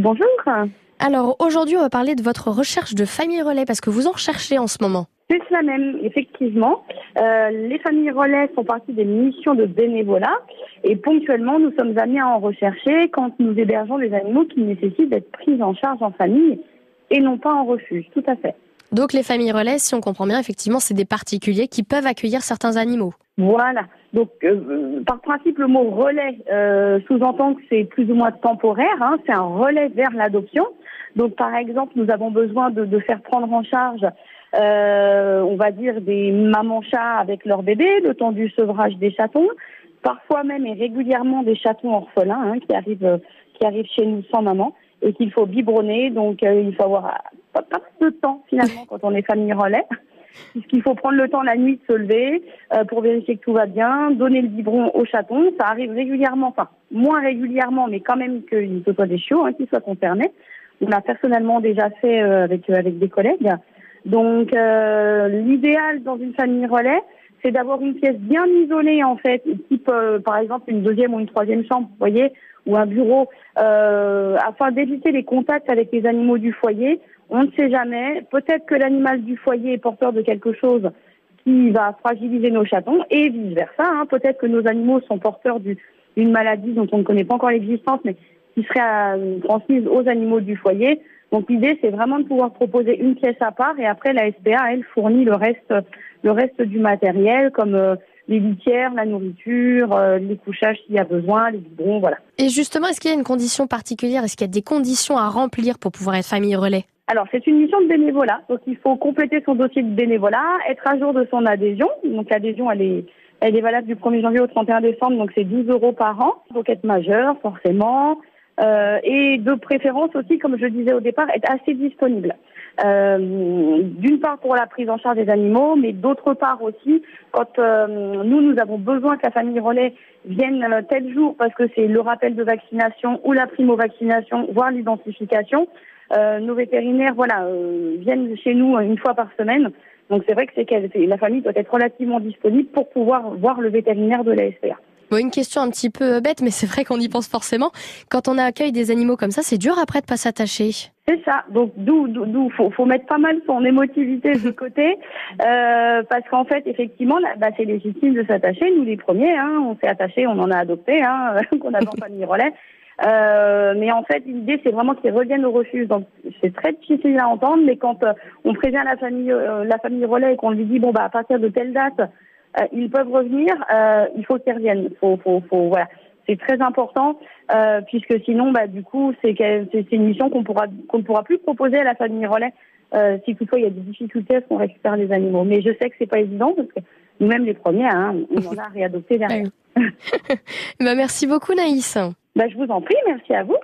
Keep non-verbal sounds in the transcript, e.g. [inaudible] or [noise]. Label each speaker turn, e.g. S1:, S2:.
S1: Bonjour.
S2: Alors aujourd'hui, on va parler de votre recherche de famille relais parce que vous en recherchez en ce moment.
S1: C'est cela même, effectivement. Euh, les familles relais font partie des missions de bénévolat et ponctuellement, nous sommes amenés à en rechercher quand nous hébergeons des animaux qui nécessitent d'être pris en charge en famille et non pas en refuge. Tout à fait.
S2: Donc les familles relais, si on comprend bien, effectivement, c'est des particuliers qui peuvent accueillir certains animaux.
S1: Voilà. Donc, euh, par principe, le mot relais euh, sous-entend que c'est plus ou moins temporaire. Hein, c'est un relais vers l'adoption. Donc, par exemple, nous avons besoin de, de faire prendre en charge, euh, on va dire, des mamans chats avec leurs bébés, le temps du sevrage des chatons, parfois même et régulièrement des chatons orphelins hein, qui arrivent, qui arrivent chez nous sans maman et qu'il faut biberonner. Donc, euh, il faut avoir pas, pas de temps finalement quand on est famille relais puisqu'il faut prendre le temps la nuit de se lever euh, pour vérifier que tout va bien, donner le biberon au chaton. Ça arrive régulièrement, enfin moins régulièrement, mais quand même que ce soit des chiots hein, qui soient concernés. On l'a personnellement déjà fait euh, avec euh, avec des collègues. Donc l'idéal dans une famille relais, c'est d'avoir une pièce bien isolée en fait, type par exemple une deuxième ou une troisième chambre, vous voyez, ou un bureau, afin d'éviter les contacts avec les animaux du foyer on ne sait jamais. Peut-être que l'animal du foyer est porteur de quelque chose qui va fragiliser nos chatons et vice-versa. Hein. Peut-être que nos animaux sont porteurs d'une maladie dont on ne connaît pas encore l'existence, mais qui serait euh, transmise aux animaux du foyer. Donc l'idée, c'est vraiment de pouvoir proposer une pièce à part et après la SPA, elle fournit le reste, le reste du matériel comme euh, les litières, la nourriture, euh, les couchages s'il y a besoin, les biberons, voilà.
S2: Et justement, est-ce qu'il y a une condition particulière? Est-ce qu'il y a des conditions à remplir pour pouvoir être famille relais?
S1: Alors, c'est une mission de bénévolat. Donc, il faut compléter son dossier de bénévolat, être à jour de son adhésion. Donc, l'adhésion, elle est, elle est valable du 1er janvier au 31 décembre. Donc, c'est 12 euros par an. Donc, être majeur, forcément. Euh, et de préférence aussi, comme je disais au départ, être assez disponible. Euh, D'une part pour la prise en charge des animaux, mais d'autre part aussi quand euh, nous, nous avons besoin que la famille relais vienne euh, tel jour parce que c'est le rappel de vaccination ou la primo-vaccination, voire l'identification. Euh, nos vétérinaires, voilà, euh, viennent chez nous une fois par semaine. Donc c'est vrai que c'est la famille doit être relativement disponible pour pouvoir voir le vétérinaire de la SPA.
S2: Bon, une question un petit peu bête, mais c'est vrai qu'on y pense forcément. Quand on accueille des animaux comme ça, c'est dur après de pas s'attacher.
S1: C'est ça. Donc d'où d'où faut, faut mettre pas mal son émotivité de [laughs] côté, euh, parce qu'en fait effectivement, bah, c'est légitime de s'attacher. Nous les premiers, hein, on s'est attachés, on en a adopté, hein, [laughs] qu'on avait [laughs] en famille relais. Euh, mais en fait, l'idée, c'est vraiment qu'ils reviennent au refuge. Donc, c'est très difficile à entendre, mais quand euh, on prévient la famille, euh, la famille relais et qu'on lui dit, bon, bah, à partir de telle date, ils peuvent revenir, il faut qu'ils reviennent. Faut, faut, faut, voilà. C'est très important, puisque sinon, bah, du coup, c'est c'est une mission qu'on pourra qu'on ne pourra plus proposer à la famille relais si toutefois il y a des difficultés à ce qu'on récupère les animaux? Mais je sais que c'est pas évident parce que nous-mêmes les premiers, hein, on en a réadopté derrière. [laughs]
S2: bah, merci beaucoup Naïs.
S1: Bah, je vous en prie, merci à vous.